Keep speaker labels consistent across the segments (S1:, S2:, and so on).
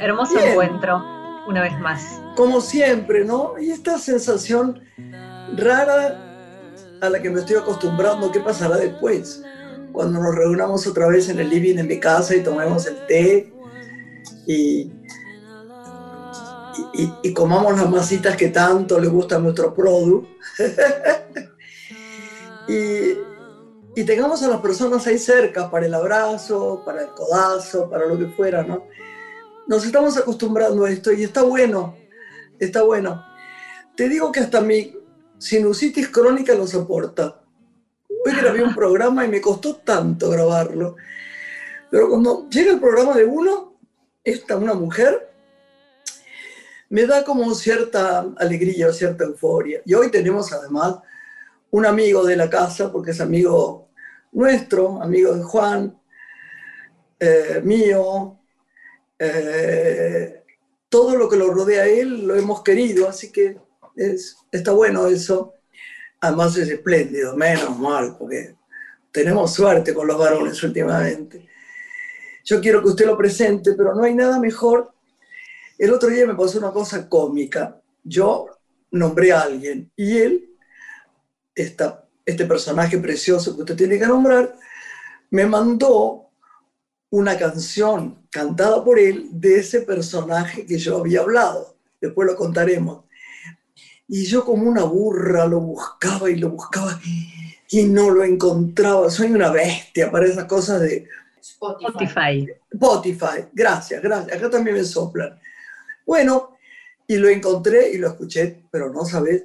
S1: Hermoso
S2: Bien.
S1: encuentro, una vez más.
S2: Como siempre, ¿no? Y esta sensación rara a la que me estoy acostumbrando, ¿qué pasará después? Cuando nos reunamos otra vez en el living en mi casa y tomemos el té y, y, y- y comamos las masitas que tanto le gusta a nuestro produ. y, y tengamos a las personas ahí cerca para el abrazo, para el codazo, para lo que fuera, ¿no? Nos estamos acostumbrando a esto y está bueno, está bueno. Te digo que hasta mi sinusitis crónica lo soporta. Hoy grabé un programa y me costó tanto grabarlo. Pero cuando llega el programa de uno, esta, una mujer, me da como cierta alegría, cierta euforia. Y hoy tenemos además un amigo de la casa, porque es amigo nuestro, amigo de Juan, eh, mío, eh, todo lo que lo rodea a él lo hemos querido, así que es, está bueno eso. Además es espléndido, menos mal, porque tenemos suerte con los varones últimamente. Yo quiero que usted lo presente, pero no hay nada mejor. El otro día me pasó una cosa cómica. Yo nombré a alguien y él, esta, este personaje precioso que usted tiene que nombrar, me mandó una canción cantada por él de ese personaje que yo había hablado. Después lo contaremos. Y yo como una burra lo buscaba y lo buscaba y no lo encontraba. Soy una bestia para esas cosas de
S1: Spotify.
S2: Spotify. Gracias, gracias. Acá también me soplan. Bueno, y lo encontré y lo escuché, pero no sabes.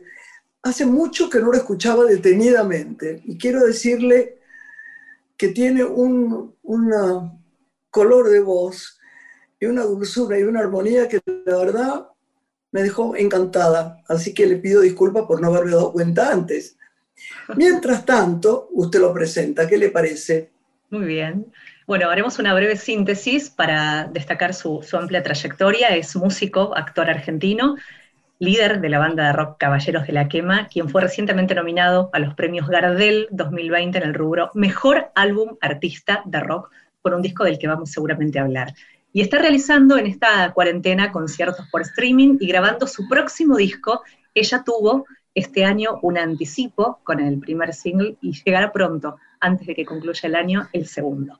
S2: Hace mucho que no lo escuchaba detenidamente. Y quiero decirle que tiene un una color de voz y una dulzura y una armonía que la verdad me dejó encantada. Así que le pido disculpas por no haberme dado cuenta antes. Mientras tanto, usted lo presenta. ¿Qué le parece?
S1: Muy bien. Bueno, haremos una breve síntesis para destacar su, amplia trayectoria. Es músico, actor argentino, líder de la banda de rock Caballeros de la Quema, quien fue recientemente nominado a los premios Gardel 2020 en el rubro Mejor Álbum Artista de Rock, por un disco del que vamos seguramente a hablar. Y está realizando en esta cuarentena conciertos por streaming y grabando su próximo disco. Ella tuvo este año un anticipo con el primer single y llegará pronto, antes de que concluya el año, el segundo.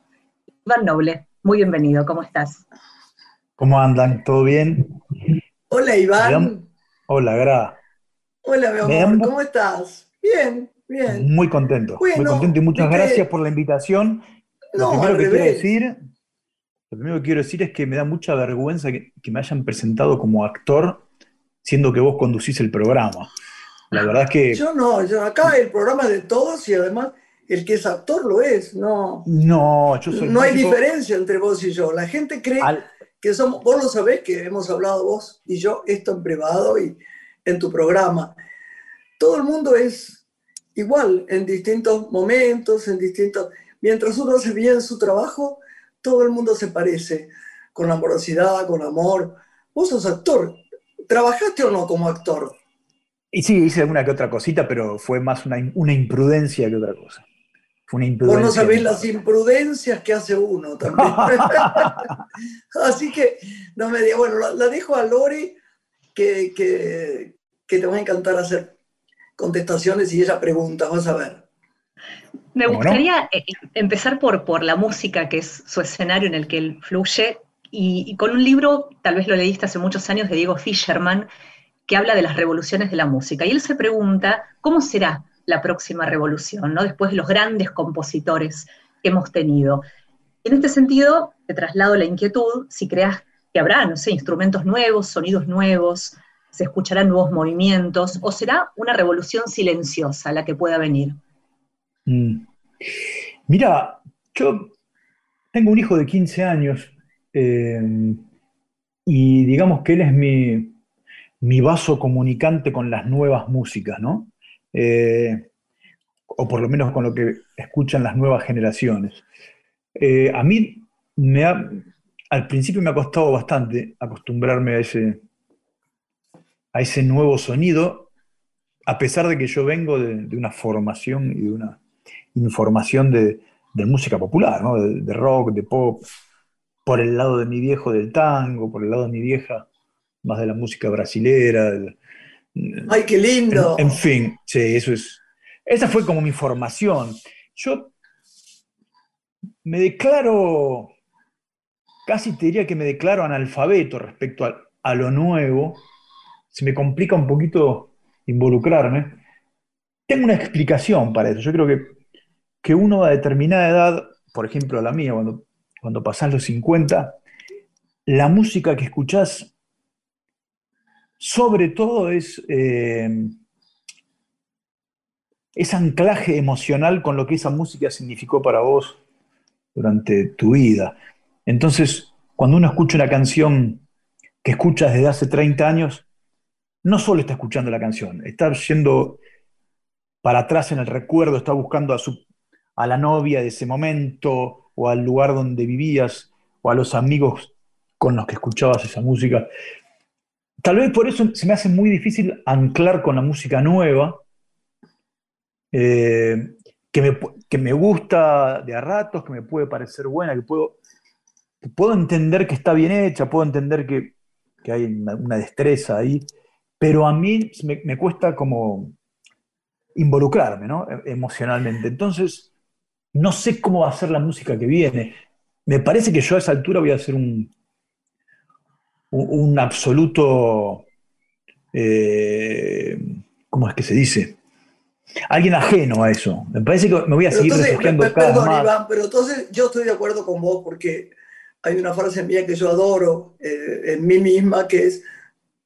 S1: Iván Noble, muy bienvenido, ¿cómo estás?
S3: ¿Cómo andan? ¿Todo bien?
S2: Hola, Iván.
S3: Hola, Gra.
S2: Hola, mi amor, ¿cómo estás? Bien, bien.
S3: Muy contento. muy contento y muchas gracias por la invitación. Lo primero
S2: al
S3: que quiero decir, lo primero que quiero decir es que me da mucha vergüenza que, que me hayan presentado como actor, siendo que vos conducís el programa. La verdad es que
S2: Yo no, yo acá el programa es de todos y además el que es actor lo es, no.
S3: no, yo soy
S2: No hay
S3: músico
S2: diferencia entre vos y yo. La gente cree
S3: al-
S2: que somos, vos lo sabés que hemos hablado vos y yo esto en privado y en tu programa. Todo el mundo es igual en distintos momentos, en distintos... Mientras uno hace bien su trabajo, todo el mundo se parece, con amorosidad, con amor. Vos sos actor. ¿Trabajaste o no como actor?
S3: Y sí, hice alguna que otra cosita, pero fue más una, una imprudencia que otra cosa. Fue una
S2: Vos
S3: imprudencia.
S2: no sabés las imprudencias que hace uno también. Así que no me diga, bueno, la, la dejo a Lori que, que, que te va a encantar hacer contestaciones y ella pregunta, vas a ver.
S1: Me gustaría eh, empezar por, por la música, que es su escenario en el que él fluye, y, y con un libro, tal vez lo leíste hace muchos años, de Diego Fisherman, que habla de las revoluciones de la música. Y él se pregunta, ¿cómo será la próxima revolución, ¿no? después de los grandes compositores que hemos tenido? En este sentido, te traslado la inquietud, si creas que habrá, no sé, instrumentos nuevos, sonidos nuevos, se escucharán nuevos movimientos, o será una revolución silenciosa la que pueda venir.
S3: Mm. Mira, yo tengo un hijo de 15 años eh, y digamos que él es mi, mi vaso comunicante con las nuevas músicas, ¿no? Eh, o por lo menos con lo que escuchan las nuevas generaciones. Eh, a mí me ha- al principio me ha costado bastante acostumbrarme a ese, a ese nuevo sonido, a pesar de que yo vengo de, una formación y de una información de, música popular, de, rock, de pop, por el lado de mi viejo del tango, por el lado de mi vieja más de la música brasilera.
S2: ¡Ay, qué lindo!
S3: En, fin, sí, eso es. Esa fue como mi formación. Yo me declaro, casi te diría que me declaro analfabeto respecto a, a lo nuevo. Se me complica un poquito involucrarme. Tengo una explicación para eso. Yo creo que, que uno a determinada edad, por ejemplo la mía, cuando, cuando pasás los 50, la música que escuchás sobre todo es, eh, ese anclaje emocional con lo que esa música significó para vos durante tu vida. Entonces, cuando uno escucha una canción que escuchas desde hace 30 años, no solo está escuchando la canción, está yendo para atrás en el recuerdo, está buscando a, su, a la novia de ese momento, o al lugar donde vivías, o a los amigos con los que escuchabas esa música. Tal vez por eso se me hace muy difícil anclar con la música nueva, eh, que, me, gusta de a ratos, que me puede parecer buena, que puedo, puedo entender que está bien hecha, puedo entender que, hay una, destreza ahí, pero a mí me, cuesta como involucrarme ¿no? E, emocionalmente. Entonces, no sé cómo va a ser la música que viene. Me parece que yo a esa altura voy a hacer un, un absoluto, eh, ¿cómo es que se dice? Alguien ajeno a eso. Me parece que me voy a seguir refugiando cada perdón, más. Iván,
S2: pero entonces yo estoy de acuerdo con vos porque hay una frase mía que yo adoro eh, en mí misma que es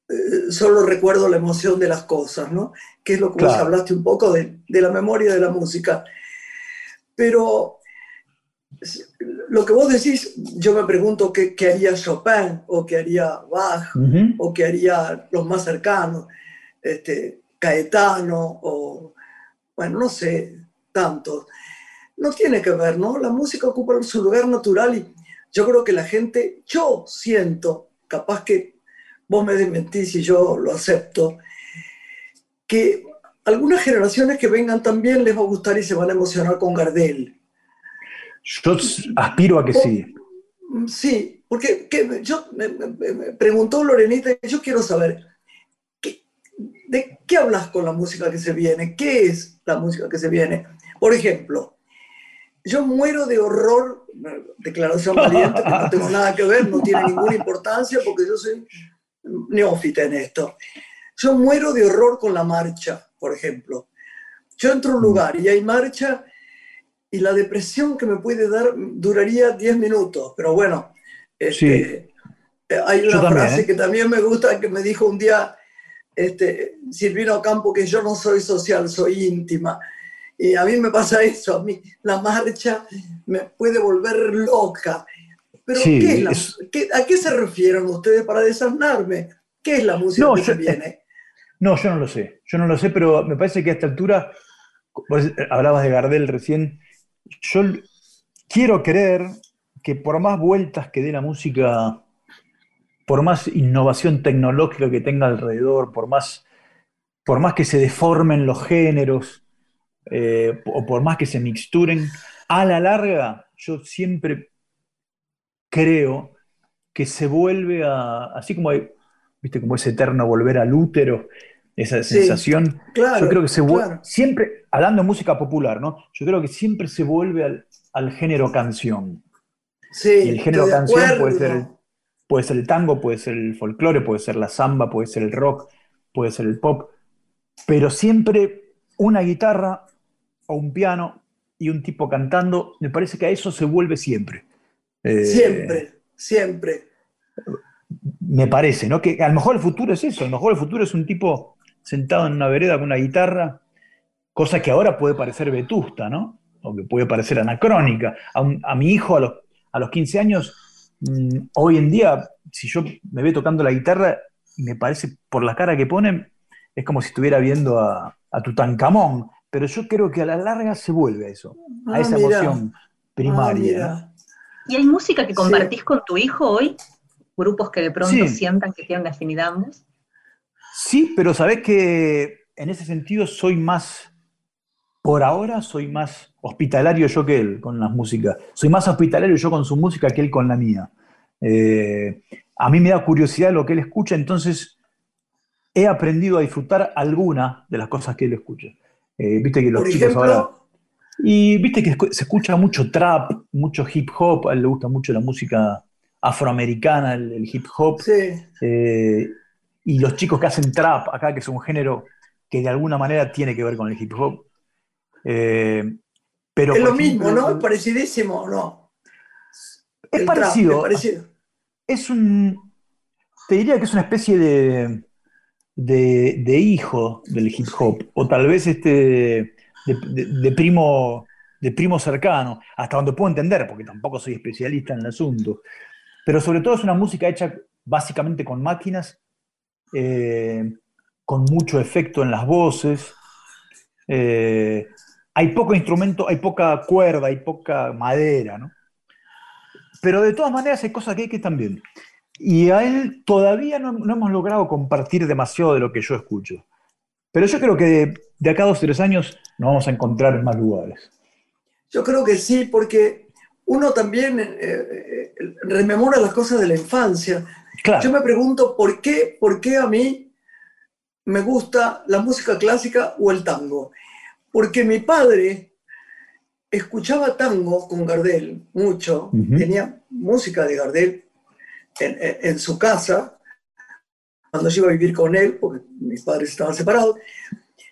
S2: eh, solo recuerdo la emoción de las cosas, ¿no? Que es lo que vos hablaste un poco de, de la memoria de la música. Pero lo que vos decís, yo me pregunto qué, haría Chopin o qué haría Bach o qué haría los más cercanos, este, Caetano o, bueno, no sé, tantos. No tiene que ver, ¿no? La música ocupa su lugar natural y yo creo que la gente, yo siento, capaz que vos me desmentís y yo lo acepto, que algunas generaciones que vengan también les va a gustar y se van a emocionar con Gardel
S3: yo aspiro a que sí.
S2: Sí, porque yo me, preguntó Lorenita yo quiero saber, ¿de qué hablas con la música que se viene? ¿Qué es la música que se viene? Por ejemplo, yo muero de horror, declaración valiente, que no tengo nada que ver, no tiene ninguna importancia porque yo soy neófita en esto. Yo muero de horror con la marcha, por ejemplo. Yo entro a un mm. lugar y hay marcha y la depresión que me puede dar duraría 10 minutos, pero bueno, este, eh, hay una frase ¿eh? que también me gusta que me dijo un día este, Silvino Campo que yo no soy social, soy íntima. Y a mí me pasa eso, a mí la marcha me puede volver loca. Pero ¿a qué se refieren ustedes para desarmarme? ¿Qué es la música que se viene?
S3: No, yo no lo sé, yo no lo sé, pero me parece que a esta altura, hablabas de Gardel recién, yo quiero creer que por más vueltas que dé la música, por más innovación tecnológica que tenga alrededor, por más, por más que se deformen los géneros, eh, o por más que se mixturen, a la larga yo siempre creo que se vuelve a, así como hay, viste, como ese eterno volver al útero, esa sensación. yo creo que se vuelve, siempre, hablando de música popular, ¿no? Yo creo que siempre se vuelve al, género canción.
S2: Sí,
S3: y el género canción puede ser, puede ser el tango, puede ser el folclore, puede ser la samba, puede ser el rock, puede ser el pop, pero siempre una guitarra o un piano y un tipo cantando, me parece que a eso se vuelve siempre.
S2: Eh, siempre, siempre.
S3: Me parece, ¿no? Que a lo mejor el futuro es eso, a lo mejor el futuro es un tipo sentado en una vereda con una guitarra, cosa que ahora puede parecer vetusta, ¿no? O que puede parecer anacrónica. A, mi hijo a los, a los 15 años, mm, hoy en día, si yo me ve tocando la guitarra, me parece, por la cara que pone, es como si estuviera viendo a, a Tutankamón. Pero yo creo que a la larga se vuelve a eso, a ah, esa emoción primaria.
S1: Ah, ¿Y hay música que compartís con tu hijo hoy? ¿Grupos que de pronto sientan que tienen afinidad
S3: Sí, pero sabés que en ese sentido soy más, por ahora soy más hospitalario yo que él con las músicas. Soy más hospitalario yo con su música que él con la mía. Eh, a mí me da curiosidad lo que él escucha, entonces he aprendido a disfrutar alguna de las cosas que él escucha. Eh, viste que los chicos ahora. Y viste que se escucha mucho trap, mucho hip hop, a él le gusta mucho la música afroamericana, el, hip hop. Eh, y los chicos que hacen trap acá, que es un género que de alguna manera tiene que ver con el hip hop.
S2: Eh, pero es lo mismo, ¿no? Es parecidísimo, ¿no?
S3: Es parecido, es un. Te diría que es una especie de, de, hijo del hip hop, o tal vez este de, primo, de primo cercano, hasta donde puedo entender, porque tampoco soy especialista en el asunto. Pero sobre todo es una música hecha básicamente con máquinas, eh, con mucho efecto en las voces. Eh, hay poco instrumento, hay poca cuerda, hay poca madera, ¿no? Pero de todas maneras hay cosas que hay que también. Y a él todavía no, hemos logrado compartir demasiado de lo que yo escucho. Pero yo creo que de, acá a dos o tres años nos vamos a encontrar en más lugares.
S2: Yo creo que sí, porque uno también eh, eh, rememora las cosas de la infancia. Yo me pregunto por qué, por qué a mí me gusta la música clásica o el tango. Porque mi padre escuchaba tango con Gardel mucho, tenía música de Gardel en, en, su casa, cuando yo iba a vivir con él, porque mis padres estaban separados,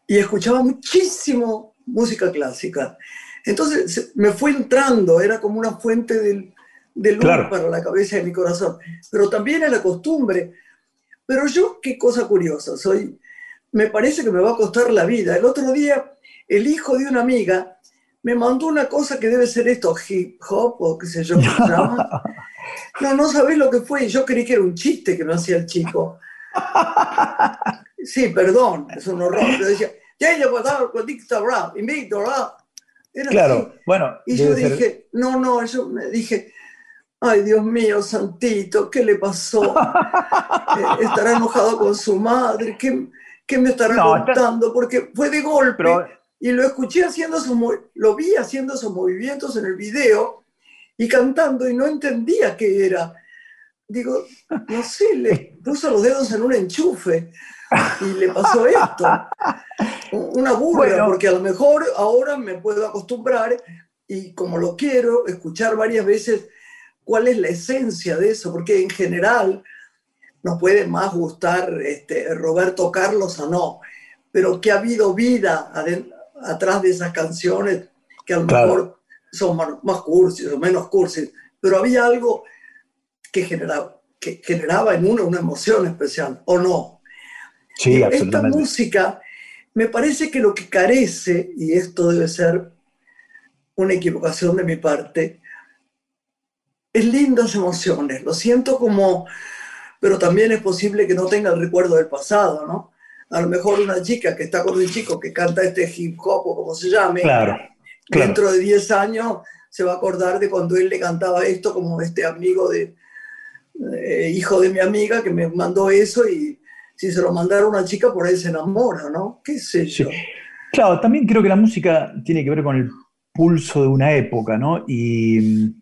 S2: y escuchaba muchísimo música clásica. Entonces me fue entrando, era como una fuente de, luz para la cabeza de mi corazón. Pero también es la costumbre. Pero yo, qué cosa curiosa, soy, me parece que me va a costar la vida. El otro día, el hijo de una amiga me mandó una cosa que debe ser esto, hip hop o qué sé yo. No, no sabés lo que fue. Yo creí que era un chiste que me hacía el chico. Sí, perdón, es un horror. Pero decía, ya, ya, pues, invito,
S3: claro, bueno.
S2: Y yo dije, no, no, yo me dije, ay Dios mío, Santito, ¿qué le pasó? Eh, ¿Estará enojado con su madre? ¿Qué, me estará contando? Porque fue de golpe y lo escuché haciendo su, lo vi haciendo sus movimientos en el video y cantando y no entendía qué era. Digo, no sé, le puso los dedos en un enchufe y le pasó esto. Una burla, porque a lo mejor ahora me puedo acostumbrar y como lo quiero, escuchar varias veces cuál es la esencia de eso, porque en general nos puede más gustar este, Roberto Carlos o no, pero que ha habido vida atrás de esas canciones que a lo mejor son más, cursis o menos cursis, pero había algo que generaba, que generaba en uno una emoción especial, ¿o no?
S3: Sí,
S2: Esta música me parece que lo que carece, y esto debe ser una equivocación de mi parte, es lindas emociones. Lo siento como, pero también es posible que no tenga el recuerdo del pasado, ¿no? A lo mejor una chica que está con un chico que canta este hip hop o como se llame,
S3: claro,
S2: dentro de 10 años se va a acordar de cuando él le cantaba esto como este amigo de, eh, hijo de mi amiga que me mandó eso y si se lo mandara a una chica, por ahí se enamora, ¿no? ¿Qué sé yo?
S3: Claro, también creo que la música tiene que ver con el pulso de una época, ¿no? Y,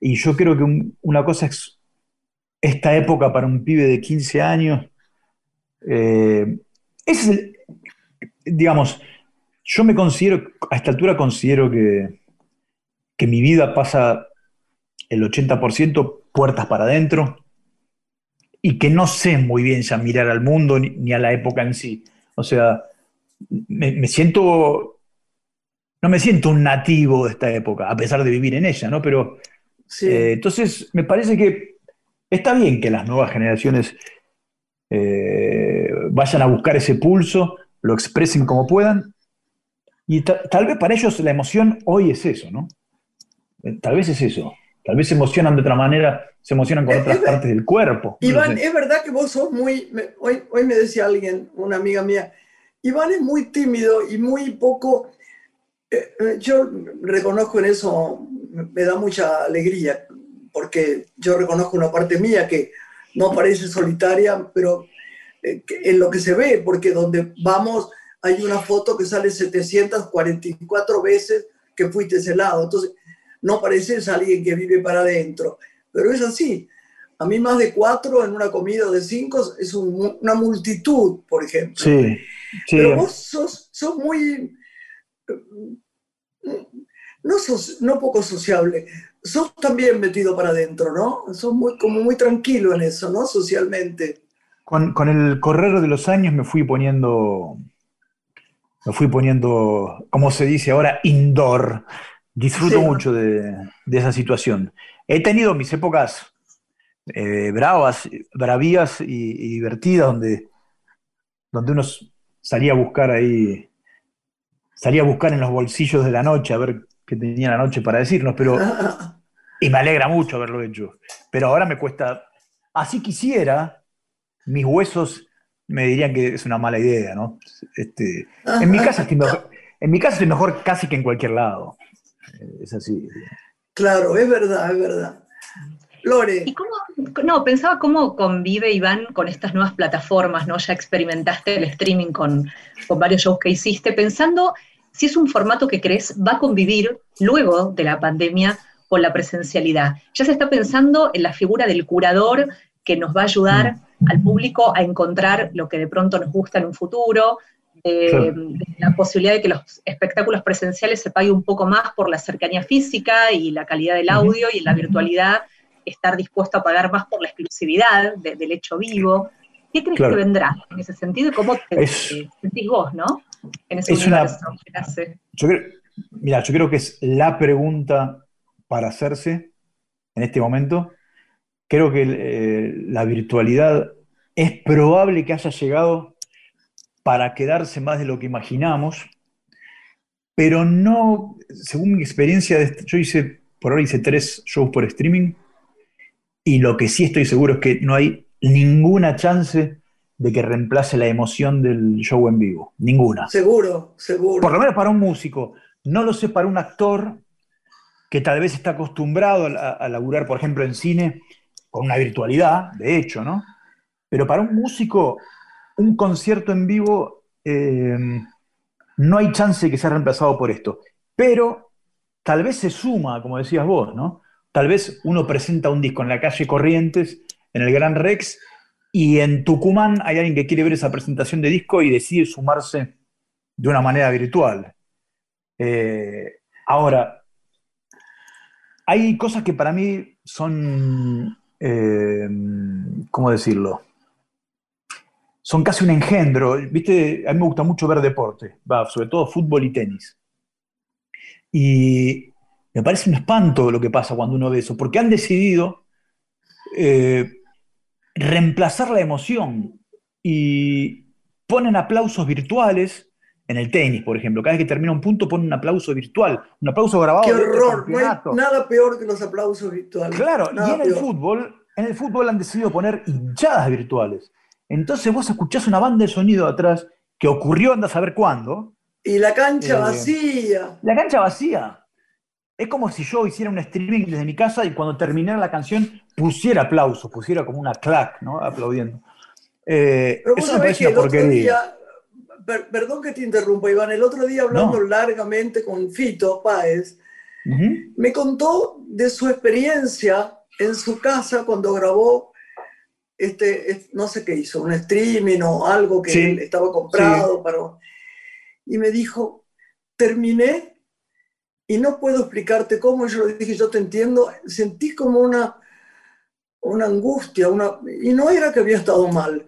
S3: yo creo que una cosa es esta época para un pibe de 15 años. Eh, es digamos, yo me considero, a esta altura considero que, que mi vida pasa el 80% puertas para adentro, y que no sé muy bien ya mirar al mundo ni, a la época en sí. O sea, me, siento, no me siento un nativo de esta época, a pesar de vivir en ella, ¿no? Pero eh, entonces me parece que está bien que las nuevas generaciones eh, vayan a buscar ese pulso, lo expresen como puedan, y tal vez para ellos la emoción hoy es eso, ¿no? Eh, tal vez es eso. Tal vez se emocionan de otra manera, se emocionan con otras partes del cuerpo.
S2: Iván, es verdad que vos sos muy, hoy, hoy me decía alguien, una amiga mía, Iván es muy tímido y muy poco, eh, eh, yo reconozco en eso, me da mucha alegría, porque yo reconozco una parte mía que no parece solitaria, pero en lo que se ve, porque donde vamos hay una foto que sale 744 veces que fuiste ese lado. Entonces, no pareces alguien que vive para adentro, pero es así. A mí más de cuatro en una comida de cinco es una multitud, por ejemplo.
S3: Sí,
S2: sí. Pero vos sos, muy... No, sos, no poco sociable, sos también metido para adentro, ¿no? Sos muy, como muy tranquilo en eso, ¿no? Socialmente.
S3: Con, con el correr de los años me fui poniendo me fui poniendo, como se dice ahora, indoor. Disfruto mucho de, esa situación. He tenido mis épocas eh, bravas, bravías y, divertidas, donde, donde uno salía a buscar ahí, salía a buscar en los bolsillos de la noche a ver qué tenía la noche para decirnos, pero. Y me alegra mucho haberlo hecho. Pero ahora me cuesta. Así quisiera, mis huesos me dirían que es una mala idea, ¿no? Este, en, mi casa estoy mejor, en mi casa estoy mejor casi que en cualquier lado. Es así.
S2: Claro, es verdad, es verdad. Lore.
S1: ¿Y cómo, no, pensaba cómo convive Iván con estas nuevas plataformas, ¿no? Ya experimentaste el streaming con, con varios shows que hiciste, pensando si es un formato que crees va a convivir luego de la pandemia con la presencialidad. Ya se está pensando en la figura del curador que nos va a ayudar mm. al público a encontrar lo que de pronto nos gusta en un futuro, eh, la posibilidad de que los espectáculos presenciales se paguen un poco más por la cercanía física y la calidad del audio, y en la virtualidad estar dispuesto a pagar más por la exclusividad del hecho vivo. ¿Qué crees que vendrá en ese sentido y cómo te, sentís vos, no?
S3: En ese es una, yo creo, mira, yo creo que es la pregunta para hacerse en este momento. Creo que eh, la virtualidad es probable que haya llegado para quedarse más de lo que imaginamos, pero no, según mi experiencia, yo hice, por ahora hice tres shows por streaming, y lo que sí estoy seguro es que no hay ninguna chance de que reemplace la emoción del show en vivo, ninguna.
S2: Seguro, seguro.
S3: Por lo menos para un músico, no lo sé para un actor que tal vez está acostumbrado a, a laburar, por ejemplo, en cine, con una virtualidad, de hecho, ¿no? Pero para un músico, un concierto en vivo eh, no hay chance de que sea reemplazado por esto. Pero tal vez se suma, como decías vos, ¿no? Tal vez uno presenta un disco en la calle Corrientes, en el Gran Rex, y en Tucumán hay alguien que quiere ver esa presentación de disco y decide sumarse de una manera virtual. Eh, ahora, hay cosas que para mí son eh, ¿cómo decirlo? Son casi un engendro. Viste, a mí me gusta mucho ver deporte, sobre todo fútbol y tenis. Y me parece un espanto lo que pasa cuando uno ve eso, porque han decidido eh, reemplazar la emoción y ponen aplausos virtuales en el tenis, por ejemplo. Cada vez que termina un punto ponen un aplauso virtual, un aplauso grabado.
S2: ¡Qué horror! No hay nada peor que los aplausos virtuales.
S3: Claro, y en el fútbol, en el fútbol han decidido poner hinchadas virtuales. Entonces vos escuchás una banda de sonido atrás que ocurrió, anda a saber cuándo.
S2: Y la cancha eh, vacía.
S3: La cancha vacía. Es como si yo hiciera un streaming desde mi casa y cuando terminara la canción pusiera aplausos, pusiera como una clac, ¿no? Aplaudiendo.
S2: Eh, eso me parece una porquería perdón que te interrumpa, Iván, el otro día hablando largamente con Fito Páez, me contó de su experiencia en su casa cuando grabó este, no sé qué hizo, un streaming o algo que estaba comprado para... Y me dijo, terminé y no puedo explicarte cómo, yo le dije, yo te entiendo, sentí como una, una angustia, una, y no era que había estado mal,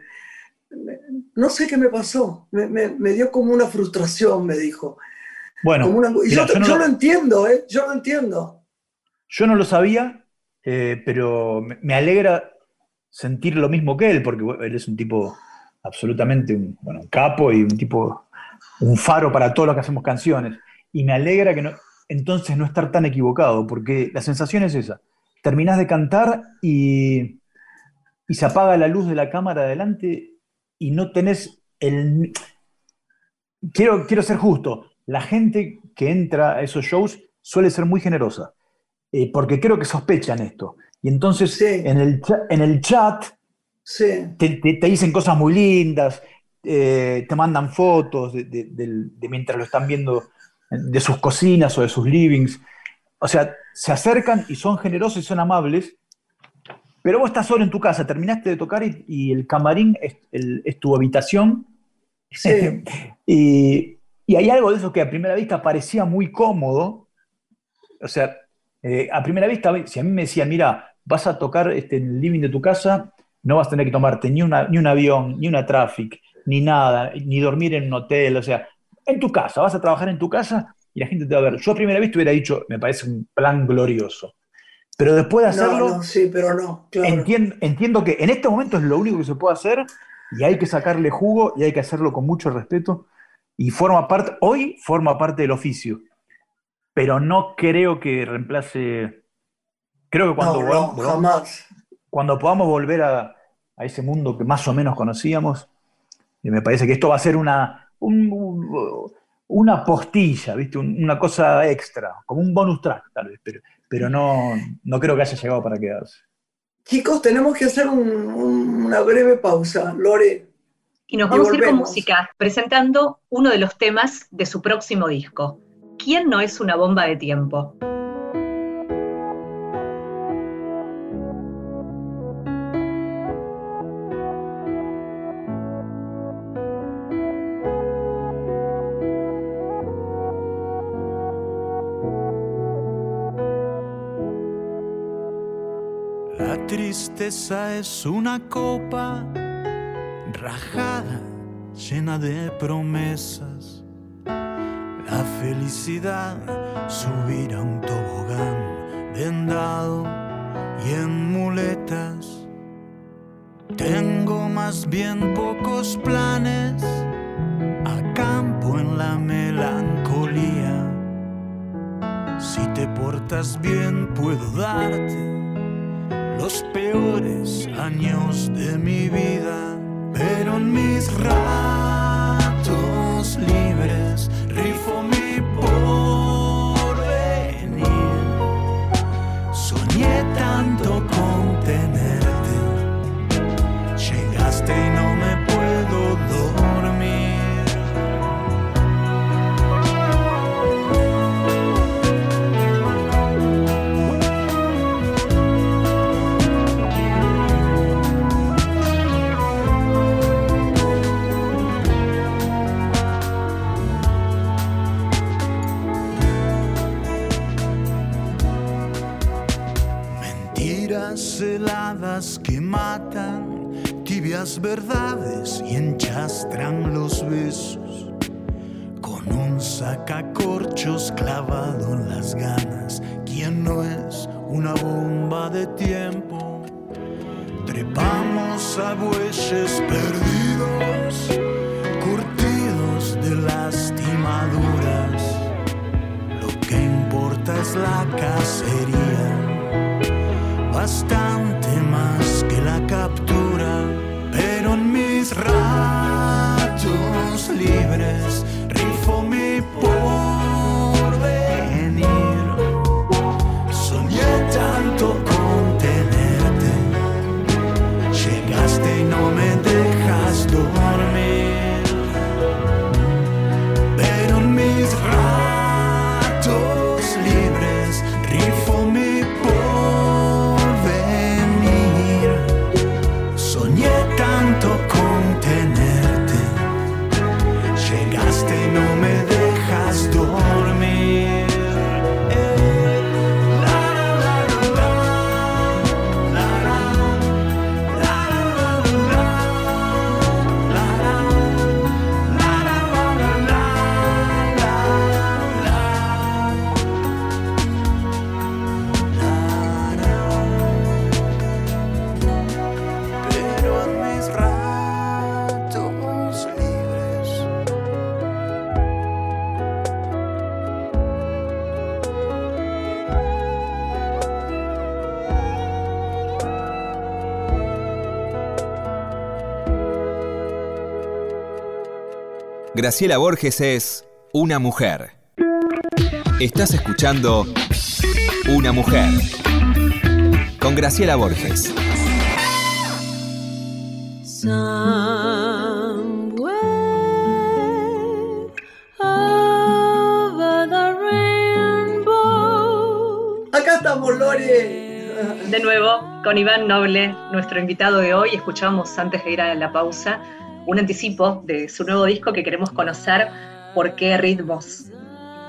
S2: no sé qué me pasó, me, dio como una frustración, me dijo.
S3: Bueno,
S2: yo, lo entiendo, ¿eh? yo lo entiendo.
S3: Yo no lo sabía, eh, pero me alegra sentir lo mismo que él, porque él es un tipo absolutamente un, capo y un tipo, un faro para todos los que hacemos canciones. Y me alegra que no, entonces no estar tan equivocado, porque la sensación es esa. Terminás de cantar y, y se apaga la luz de la cámara adelante y no tenés el... Quiero, quiero ser justo, la gente que entra a esos shows suele ser muy generosa, eh, porque creo que sospechan esto. Y entonces en, el, en el chat
S4: te, dicen cosas muy lindas, eh, te mandan fotos de, mientras lo están viendo de sus cocinas o de sus livings. O sea, se acercan y son generosos y son amables, pero vos estás solo en tu casa, terminaste de tocar y, el camarín es, tu habitación.
S2: Sí.
S4: y, hay algo de eso que a primera vista parecía muy cómodo. O sea, eh, a primera vista, si a mí me decían, mira, vas a tocar este, en el living de tu casa, no vas a tener que tomarte ni, una, ni un avión, ni una traffic, ni nada, ni dormir en un hotel, o sea, en tu casa, vas a trabajar en tu casa y la gente te va a ver. Yo a primera vista hubiera dicho, me parece un plan glorioso. Pero después de hacerlo,
S2: sí, pero no,
S4: entiendo, que en este momento es lo único que se puede hacer y hay que sacarle jugo y hay que hacerlo con mucho respeto y forma parte, hoy forma parte del oficio, pero no creo que reemplace, creo que cuando,
S2: jamás.
S4: cuando podamos volver a, a, ese mundo que más o menos conocíamos, y me parece que esto va a ser una, una postilla, ¿viste? una cosa extra, como un bonus track tal vez, pero, pero no, no creo que haya llegado para quedarse.
S2: Chicos, tenemos que hacer una breve pausa. Lore.
S1: Y nos vamos a ir con música, presentando uno de los temas de su próximo disco. ¿Quién no es una bomba de tiempo?
S3: tristeza es una copa rajada, llena de promesas. La felicidad, subir a un tobogán vendado y en muletas. Tengo más bien pocos planes, acampo en la melancolía. Si te portas bien, puedo darte los peores años de mi vida, pero en mis ratos que matan, tibias verdades y enchastran los besos. Con un sacacorchos clavado en las ganas, ¿quién no es una bomba de tiempo? Trepamos a bueyes perdidos, curtidos de lastimaduras. Lo que importa es la cacería bastante más que la captura, pero en mis ratos libres rifo mi porvenir.
S5: Graciela Borges es una mujer. Estás escuchando Una mujer con Graciela Borges.
S2: Acá estamos, Lore.
S1: De nuevo, con Iván Noble, nuestro invitado de hoy, escuchamos antes de ir a la pausa un anticipo de su nuevo disco que queremos conocer por qué ritmos,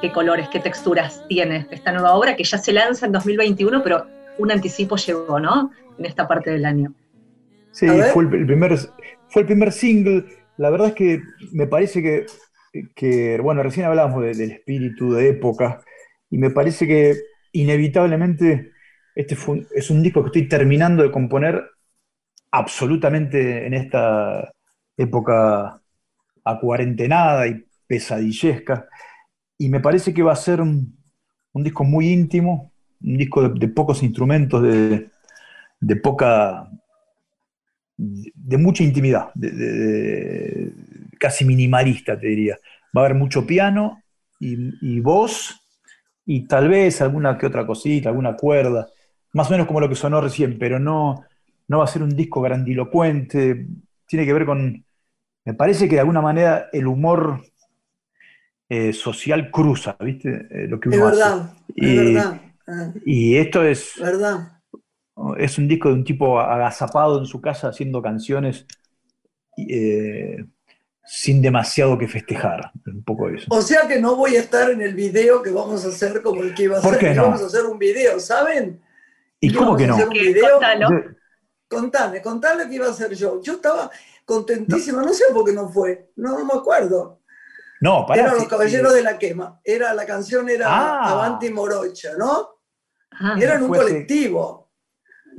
S1: qué colores, qué texturas tiene esta nueva obra que ya se lanza en 2021, pero un anticipo llegó, ¿no? En esta parte del año.
S3: Sí, fue el, primer, fue el primer single. La verdad es que me parece que, que bueno, recién hablábamos del espíritu de época, y me parece que inevitablemente este es un disco que estoy terminando de componer absolutamente en esta época acuarentenada y pesadillesca. Y me parece que va a ser un, disco muy íntimo, un disco de, pocos instrumentos, de, poca. de, mucha intimidad, de, casi minimalista, te diría. Va a haber mucho piano y, y voz, y tal vez alguna que otra cosita, alguna cuerda más o menos como lo que sonó recién, pero no, no va a ser un disco grandilocuente, tiene que ver con, me parece que de alguna manera el humor eh, social cruza, ¿viste? Eh, lo que
S2: uno es verdad,
S3: y,
S2: es verdad. Ah.
S3: Y esto es,
S2: ¿verdad?
S3: es un disco de un tipo agazapado en su casa haciendo canciones eh, sin demasiado que festejar, un poco eso.
S2: O sea que no voy a estar en el video que vamos a hacer como el que iba a
S3: ¿Por
S2: hacer.
S3: Qué no?
S2: Vamos a hacer un video, ¿saben?
S3: ¿Y cómo que no?
S2: Contame, contame qué iba a hacer yo. Yo estaba contentísima, no, sé por qué no fue, no, me acuerdo.
S3: No, para
S2: Eran los Caballeros de la Quema. Era, la canción era
S3: ah.
S2: Avanti Morocha, ¿no? Ah. Eran un colectivo.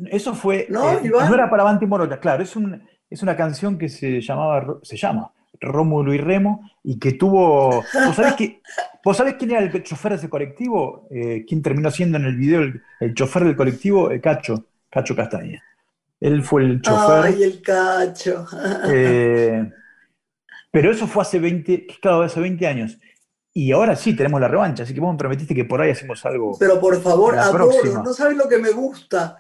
S3: Eso fue.
S2: ¿No,
S3: eh, no era para Avanti Morocha, claro, es, un, es una canción que se llamaba, se llama Rómulo y Remo, y que tuvo. ¿Vos sabés, que, ¿vos sabés quién era el chofer de ese colectivo? Eh, ¿Quién terminó siendo en el video el, chofer del colectivo? El Cacho, Cacho Castaña. Él fue el chofer.
S2: ¡Ay, el Cacho!
S3: Eh, pero eso fue hace 20, claro, hace 20 años. Y ahora sí tenemos la revancha, así que vos me prometiste que por ahí hacemos algo.
S2: Pero por favor, adoro, no sabes lo que me gusta.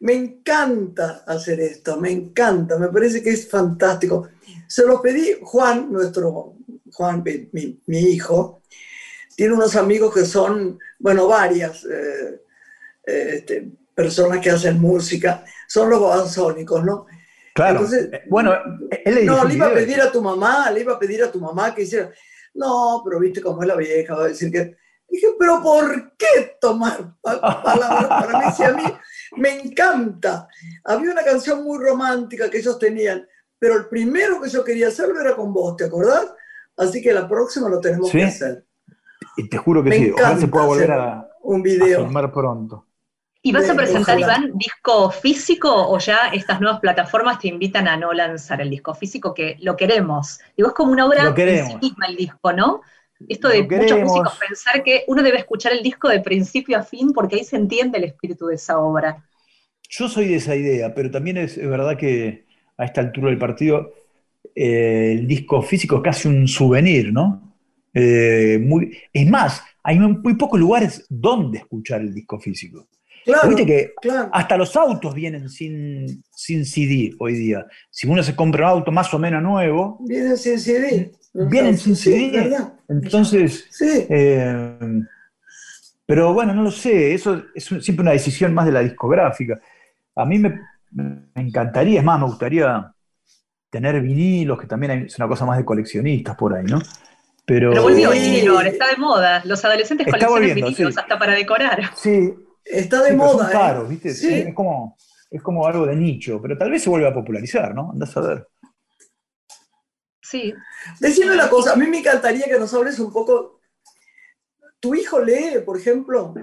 S2: Me encanta hacer esto, me encanta, me parece que es fantástico. Se los pedí, Juan, nuestro, Juan, mi, hijo, tiene unos amigos que son, bueno, varias eh, eh, este, personas que hacen música, son los babasónicos, ¿no?
S3: Claro. Entonces, eh, bueno, él le
S2: No, le iba a pedir a tu mamá, le iba a pedir a tu mamá que hiciera, no, pero viste cómo es la vieja, va a decir que... Dije, pero ¿por qué tomar palabras para mí? Si a mí me encanta. Había una canción muy romántica que ellos tenían, pero el primero que yo quería hacerlo era con vos, ¿te acordás? Así que la próxima lo tenemos que hacer.
S3: Y te juro que sí, ojalá se pueda volver a,
S2: un video.
S3: a filmar pronto.
S1: ¿Y vas a presentar, Iván, disco físico o ya estas nuevas plataformas te invitan a no lanzar el disco físico, que lo queremos? Digo, es como una obra en sí misma el disco, ¿no? Esto de muchos músicos pensar que uno debe escuchar el disco de principio a fin porque ahí se entiende el espíritu de esa obra.
S3: Yo soy de esa idea, pero también es verdad que a esta altura del partido, eh, el disco físico es casi un souvenir, ¿no? Eh, muy, es más, hay muy pocos lugares donde escuchar el disco físico.
S2: Claro,
S3: Viste que hasta los autos vienen sin, sin CD hoy día. Si uno se compra un auto más o menos nuevo.
S2: Vienen sin CD.
S3: Vienen sin CD. Entonces.
S2: Sí.
S3: Eh, pero bueno, no lo sé. Eso es siempre una decisión más de la discográfica. A mí me, me encantaría, es más, me gustaría tener vinilos, que también es una cosa más de coleccionistas por ahí, ¿no? Pero,
S1: Pero volvió el vinilo, está de moda. Los adolescentes coleccionan vinilos hasta para decorar.
S3: Sí.
S2: Está de moda.
S3: Son ¿eh? caros, ¿viste? Es, como, es como algo de nicho, pero tal vez se vuelva a popularizar, ¿no? Andás a ver.
S1: Sí.
S2: Decime una cosa, a mí me encantaría que nos hables un poco. ¿Tu hijo lee, por ejemplo?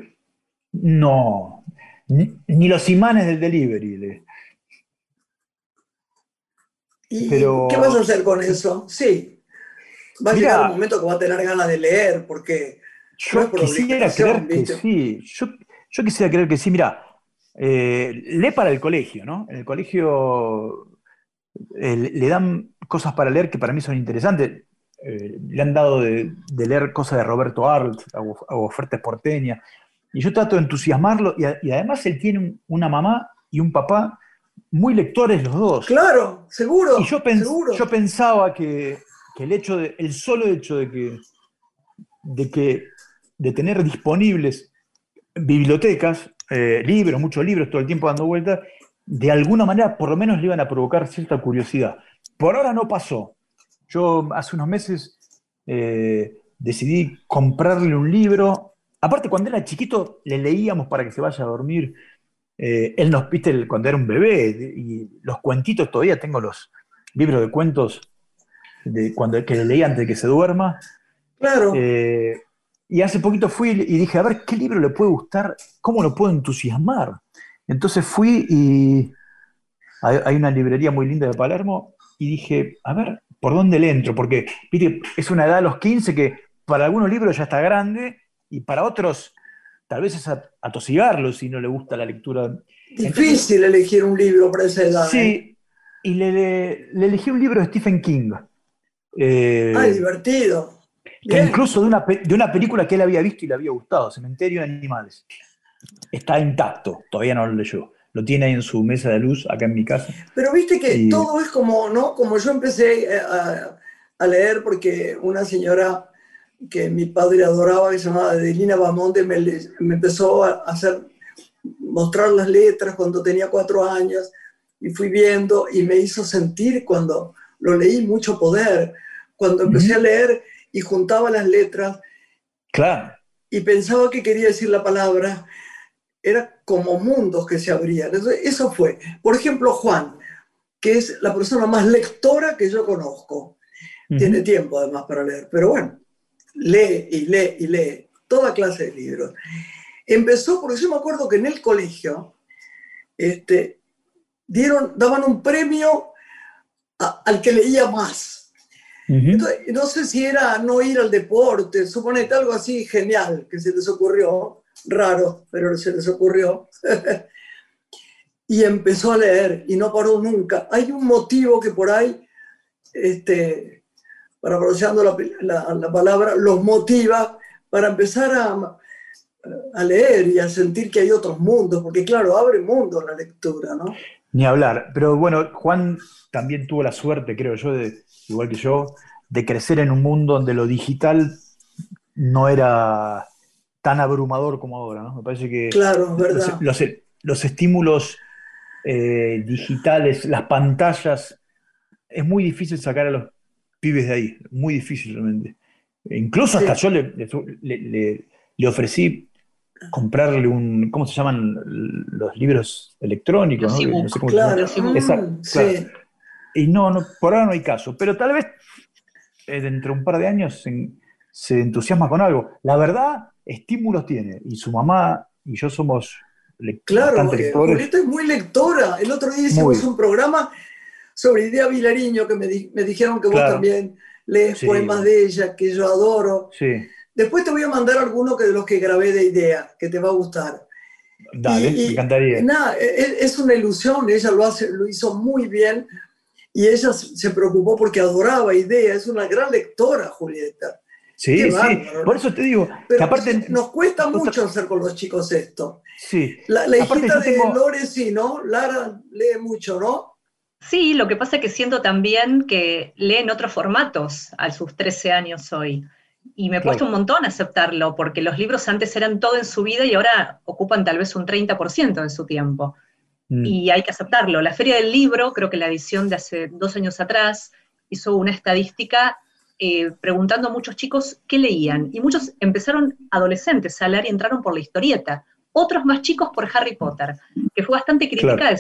S3: No, ni, los imanes del delivery lee.
S2: ¿Y qué vas a hacer con eso? Sí. Va a llegar un momento que va a tener ganas de leer, porque.
S3: Yo quisiera creer que sí. Yo, quisiera creer que sí. Mira, eh, lee para el colegio, ¿no? En el colegio eh, le dan cosas para leer que para mí son interesantes. Eh, le han dado de, leer cosas de Roberto Arlt, o ofertas porteñas. Y yo trato de entusiasmarlo, y, además él tiene una mamá y un papá muy lectores los dos.
S2: Claro, seguro.
S3: Y yo, yo pensaba que, el hecho de, el solo hecho de que, de que, de tener disponibles bibliotecas, eh, libros, muchos libros todo el tiempo dando vueltas, de alguna manera por lo menos le iban a provocar cierta curiosidad. Por ahora no pasó. Yo hace unos meses eh, decidí comprarle un libro. Aparte, cuando era chiquito, le leíamos para que se vaya a dormir. Eh, él nos viste cuando era un bebé y los cuentitos, todavía tengo los libros de cuentos de cuando, que le leí antes de que se duerma.
S2: Claro.
S3: Eh, y hace poquito fui y dije, a ver, ¿qué libro le puede gustar? ¿Cómo lo puedo entusiasmar? Entonces fui y hay una librería muy linda de Palermo y dije, a ver, ¿por dónde le entro? Porque es una edad a los 15 que para algunos libros ya está grande y para otros tal vez es atosigarlo si no le gusta la lectura.
S2: Difícil elegir un libro para esa edad.
S3: Sí, ¿eh? y le, elegí un libro de Stephen King.
S2: Eh, ah, divertido.
S3: Que incluso de una, de una película que él había visto y le había gustado, Cementerio de Animales. Está intacto, todavía no lo leyó lo tiene ahí en su mesa de luz acá en mi casa.
S2: Pero viste que todo es como, ¿no? Como yo empecé eh, a, leer porque una señora que mi padre adoraba, que se llamaba Adelina Bamonte, me, me empezó a hacer, mostrar las letras cuando tenía cuatro años y fui viendo y me hizo sentir cuando lo leí mucho poder, cuando empecé a leer y juntaba las letras.
S3: Claro.
S2: Y pensaba que quería decir la palabra era como mundos que se abrían. Eso fue. Por ejemplo, Juan, que es la persona más lectora que yo conozco. Tiene tiempo además para leer, pero bueno, lee y lee y lee toda clase de libros. Empezó, porque yo me acuerdo que en el colegio este, dieron, daban un premio al que leía más. No sé si era no ir al deporte, suponete algo así genial que se les ocurrió raro, pero se les ocurrió. y empezó a leer y no paró nunca. Hay un motivo que por ahí, este, parafraseando la, la, palabra, los motiva para empezar a, a, leer y a sentir que hay otros mundos, porque claro, abre mundo la lectura, ¿no?
S3: Ni hablar. Pero bueno, Juan también tuvo la suerte, creo yo, de, igual que yo, de crecer en un mundo donde lo digital no era tan abrumador como ahora, ¿no? Me parece que
S2: claro, verdad.
S3: Los, estímulos eh, digitales, las pantallas, es muy difícil sacar a los pibes de ahí, muy difícil realmente. Incluso hasta yo le, ofrecí comprarle un, ¿cómo se llaman los libros electrónicos?
S2: ¿no? claro, sí.
S3: Y no, no, por ahora no hay caso, pero tal vez eh, dentro de un par de años se, se entusiasma con algo. La verdad, estímulos tiene. Y su mamá y yo somos
S2: claro, lectores. Julieta es muy lectora. El otro día hicimos un programa sobre Idea Vilariño, que me, me dijeron que vos también lees poemas de ella, que yo adoro.
S3: Sí.
S2: Después te voy a mandar alguno que de los que grabé de Idea, que te va a gustar.
S3: Dale, me encantaría.
S2: Nada, e, e, es una ilusión, ella lo, hace, lo hizo muy bien y ella se preocupó porque adoraba Idea, es una gran lectora, Julieta.
S3: Sí, sí, por eso te digo, que aparte...
S2: Nos cuesta mucho hacer con los chicos esto.
S3: Sí.
S2: La, hijita de Lore sí, ¿no? Lara lee mucho, ¿no?
S1: Sí, lo que pasa es que siento también que lee en otros formatos a sus 13 años hoy. Y me cuesta un montón aceptarlo, porque los libros antes eran todo en su vida y ahora ocupan tal vez un 30% de su tiempo. Mm. Y hay que aceptarlo. La Feria del Libro, creo que la edición de hace dos años atrás, hizo una estadística eh, preguntando a muchos chicos qué leían. Y muchos empezaron adolescentes a leer y entraron por la historieta. Otros más chicos por Harry Potter, que fue bastante criticada.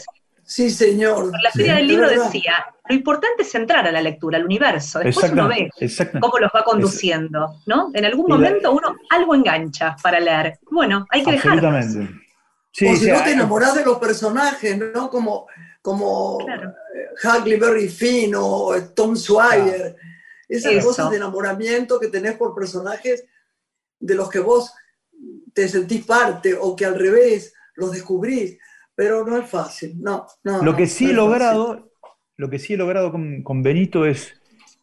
S2: Sí, señor.
S1: La feria del libro decía, lo importante es entrar a la lectura, al universo. Después uno ve cómo los va conduciendo, ¿no? En algún momento uno algo engancha para leer. Bueno, hay que dejarlo.
S2: Absolutamente. o si no te enamorás de los personajes, ¿no? Como, como Huckleberry Finn o Tom Sawyer. Esas cosas de enamoramiento que tenés por personajes de los que vos te sentís parte o que al revés los descubrís, pero no es fácil, no.
S3: lo, que sí he logrado, lo que sí he logrado con, Benito es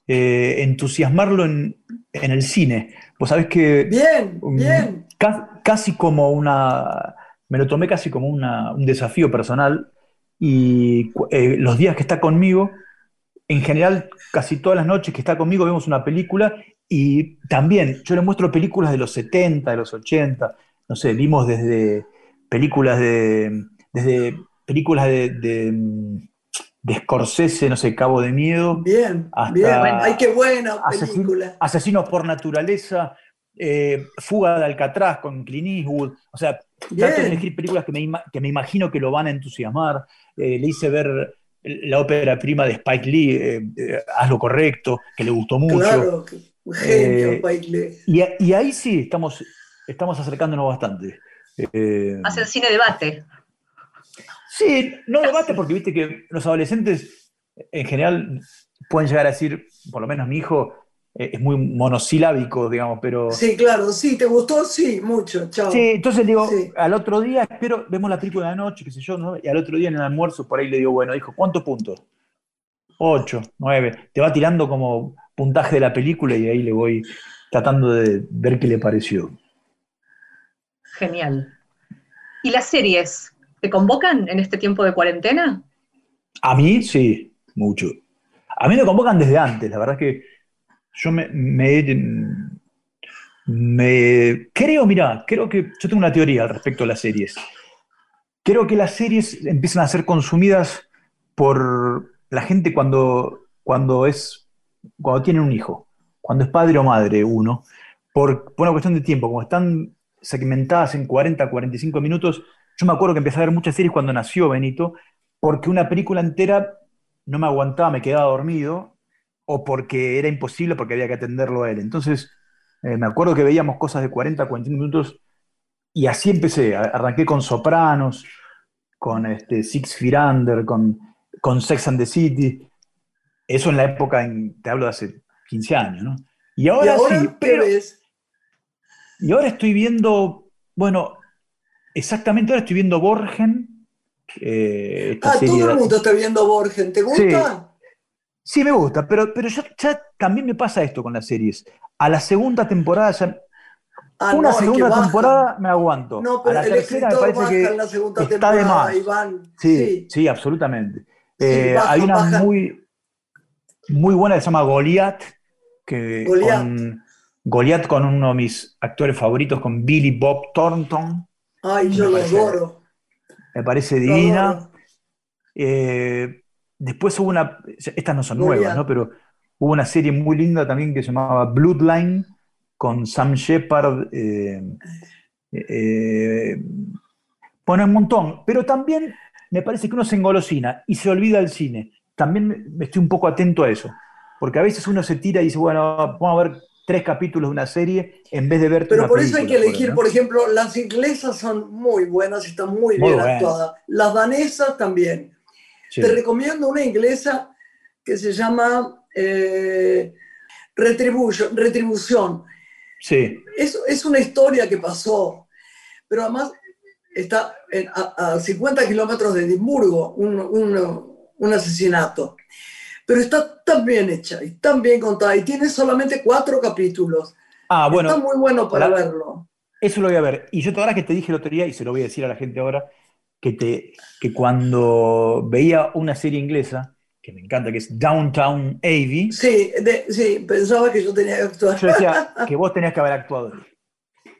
S3: eh, entusiasmarlo en, el cine. Vos sabés que...
S2: Bien, bien.
S3: casi como una... Me lo tomé casi como un desafío personal y eh, los días que está conmigo, en general, casi todas las noches que está conmigo vemos una película y también yo le muestro películas de los 70, de los 80, no sé, vimos desde películas de, desde películas de, de, Scorsese, no sé, Cabo de Miedo.
S2: Bien, bien, ay, qué buena película.
S3: Asesinos por naturaleza, eh, Fuga de Alcatraz con Clint Eastwood. O sea, trato de elegir películas que me, que me, imagino que lo van a entusiasmar. Eh, le hice ver la ópera prima de Spike Lee, eh, Haz lo correcto, que le gustó mucho.
S2: Claro, genio Spike Lee.
S3: Y, y, ahí sí, estamos, estamos acercándonos bastante.
S1: Eh, Hacen cine debate.
S3: Sí, no debate porque viste que los adolescentes en general pueden llegar a decir, por lo menos mi hijo eh, es muy monosilábico, digamos, pero...
S2: Sí, claro, sí, ¿te gustó? Sí, mucho, chao.
S3: Sí, entonces digo, al otro día, espero, vemos la película de la noche, qué sé yo, ¿no? Y al otro día en el almuerzo por ahí le digo, bueno, dijo, ¿cuántos puntos? Ocho, nueve. Te va tirando como puntaje de la película y ahí le voy tratando de ver qué le pareció.
S1: Genial. ¿Y las series? ¿Te convocan en este tiempo de cuarentena?
S3: A mí sí, mucho. A mí me convocan desde antes, la verdad es que yo me, creo, mira, creo que yo tengo una teoría al respecto de las series. Creo que las series empiezan a ser consumidas por la gente cuando, cuando es cuando tienen un hijo, cuando es padre o madre uno, por, por una cuestión de tiempo, como están segmentadas en 40, 45 minutos. Yo me acuerdo que empecé a ver muchas series cuando nació Benito, porque una película entera no me aguantaba, me quedaba dormido, o porque era imposible, porque había que atenderlo a él. Entonces, eh, me acuerdo que veíamos cosas de 40, 45 minutos, y así empecé. Arranqué con Sopranos, con este, Six Feet Under, con, con Sex and the City. Eso en la época, en, te hablo de hace 15 años, ¿no?
S2: Y ahora, sí, pero...
S3: Y ahora estoy viendo, bueno, exactamente ahora estoy viendo Borgen.
S2: Eh, ah, todo el mundo está viendo Borgen, ¿te gusta?
S3: Sí, me gusta, pero, pero ya, también me pasa esto con las series. A la segunda temporada ya. Ah, una segunda temporada me aguanto.
S2: No, pero a la tercera me parece que en la segunda está de más.
S3: Sí, sí, absolutamente. Eh, hay una muy, muy buena que se llama Goliath, que Con, Goliath con uno de mis actores favoritos, con Billy Bob Thornton.
S2: Ay, yo lo adoro.
S3: Me parece divina. Eh, después hubo una, estas no son nuevas, ¿no? Pero hubo una serie muy linda también que se llamaba Bloodline con Sam Shepard. Eh, eh, bueno, un montón. Pero también me parece que uno se engolosina y se olvida del cine. También estoy un poco atento a eso. Porque a veces uno se tira y dice, bueno, vamos a ver tres capítulos de una serie en vez de ver
S2: Pero por eso hay que elegir, por, ejemplo, las inglesas son muy buenas están muy, bien actuadas. Las danesas también. Te recomiendo una inglesa que se llama eh, Retribution, Retribución.
S3: Sí.
S2: Es, es, una historia que pasó, pero además está a, 50 kilómetros de Edimburgo, un, un asesinato pero está tan bien hecha y tan bien contada y tiene solamente cuatro capítulos.
S3: Ah, bueno.
S2: Está muy bueno para verlo.
S3: Eso lo voy a ver. Y yo ahora que te dije el otro día, y se lo voy a decir a la gente ahora, que, te, que cuando veía una serie inglesa, que me encanta, que es Downtown Abbey.
S2: Sí, sí, pensaba que yo tenía que actuar.
S3: Yo decía que vos tenías que haber actuado.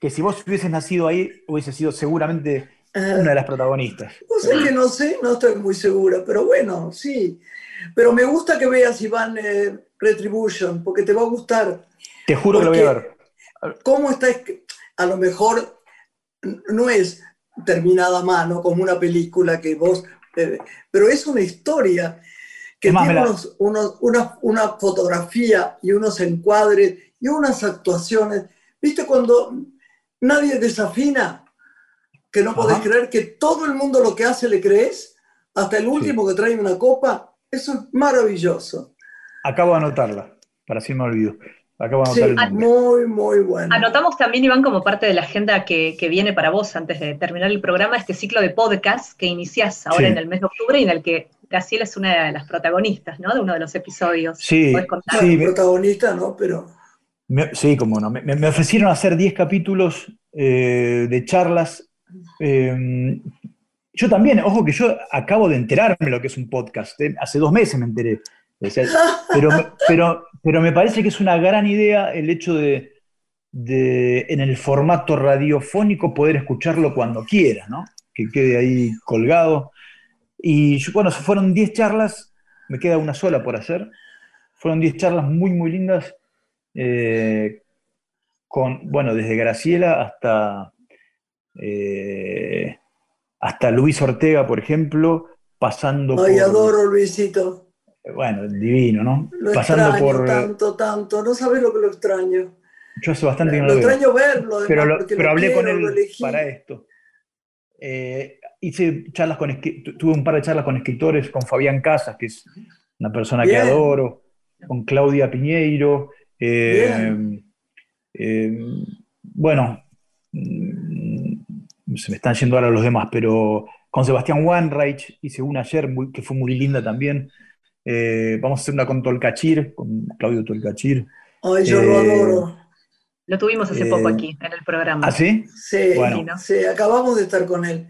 S3: Que si vos hubieses nacido ahí, hubiese sido seguramente una de las protagonistas.
S2: No sé que no sé, no estoy muy segura, pero bueno, sí. Pero me gusta que veas Iván eh, Retribution, porque te va a gustar.
S3: Te juro que lo voy a ver.
S2: ¿Cómo está? A lo mejor no es terminada a mano como una película que vos. Eh, pero es una historia que tiene una, una, fotografía y unos encuadres y unas actuaciones. ¿Viste cuando nadie desafina? Que no podés creer que todo el mundo lo que hace le crees, hasta el último que trae una copa, eso es maravilloso.
S3: Acabo de anotarla, para así me olvido. Acabo
S2: de anotar sí, muy, muy bueno.
S1: Anotamos también, Iván, como parte de la agenda que, viene para vos antes de terminar el programa, este ciclo de podcast que iniciás ahora en el mes de octubre y en el que Graciela es una de las protagonistas, ¿no? De uno de los episodios.
S3: Sí,
S2: sí protagonista, ¿no? Pero...
S3: sí, como no. Me, ofrecieron hacer 10 capítulos eh, de charlas. Eh, Yo también, ojo que yo acabo de enterarme lo que es un podcast. ¿eh? Hace dos meses me enteré. Pero, pero, pero me parece que es una gran idea el hecho de, de, en el formato radiofónico, poder escucharlo cuando quiera, ¿no? Que quede ahí colgado. Y bueno, fueron 10 charlas, me queda una sola por hacer. Fueron 10 charlas muy, muy lindas. Eh, con, bueno, desde Graciela hasta, eh, hasta Luis Ortega, por ejemplo, pasando
S2: Ay, adoro Luisito.
S3: Bueno, divino, ¿no?
S2: Lo pasando por. Tanto, tanto, no sabes lo que lo extraño.
S3: Yo hace bastante que no
S2: lo, lo extraño verlo,
S3: pero, pero hablé con él para esto. Eh, hice charlas con tuve un par de charlas con escritores, con Fabián Casas, que es una persona que adoro, con Claudia Piñeiro. Eh, eh, bueno, se me están yendo ahora los demás, pero con Sebastián Wanreich hice una ayer que fue muy linda también. vamos a hacer una con Tolcachir, con Claudio Tolcachir.
S2: Ay, yo lo adoro.
S1: Lo tuvimos hace poco aquí, en el programa.
S3: ¿Ah, sí?
S2: Sí, sí, acabamos de estar con él.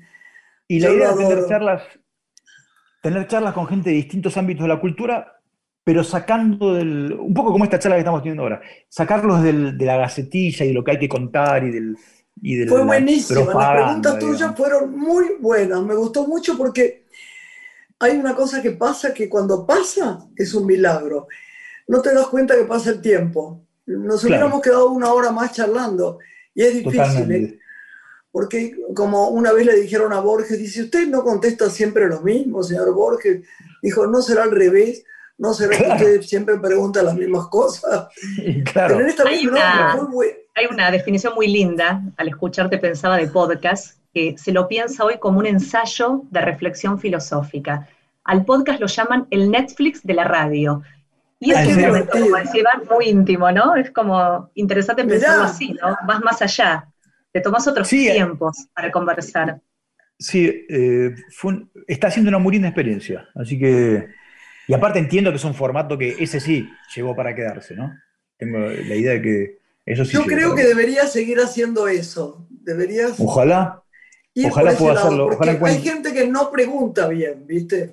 S3: Y la idea es tener charlas, tener charlas con gente de distintos ámbitos de la cultura, pero sacando del. Un poco como esta charla que estamos teniendo ahora, sacarlos de la gacetilla y de lo que hay que contar y del. Y
S2: Fue buenísimo. Las preguntas tuyas fueron muy buenas. Me gustó mucho porque hay una cosa que pasa que cuando pasa es un milagro. No te das cuenta que pasa el tiempo. Nos hubiéramos quedado una hora más charlando y es difícil, ¿eh? porque como una vez le dijeron a Borges, dice, usted no contesta siempre lo mismo, señor Borges. Dijo, no será al revés, no será que usted siempre pregunta las mismas cosas.
S1: Claro. Pero en esta hay, una, hay una definición muy linda, al escucharte pensaba de podcast, que se lo piensa hoy como un ensayo de reflexión filosófica. Al podcast lo llaman el Netflix de la radio. Y es un momento, como decía muy íntimo, ¿no? Es como interesante pensarlo así, ¿no? Vas más allá, te tomas otros eh, tiempos para conversar.
S3: Sí, eh, está haciendo una muy linda experiencia, así que... Y aparte entiendo que es un formato que ese sí llegó para quedarse, ¿no? Tengo la idea de que eso sí.
S2: Yo creo que deberías seguir haciendo eso. Deberías.
S3: Ojalá. Ojalá pueda hacerlo. Ojalá
S2: hay gente que no pregunta bien, ¿viste?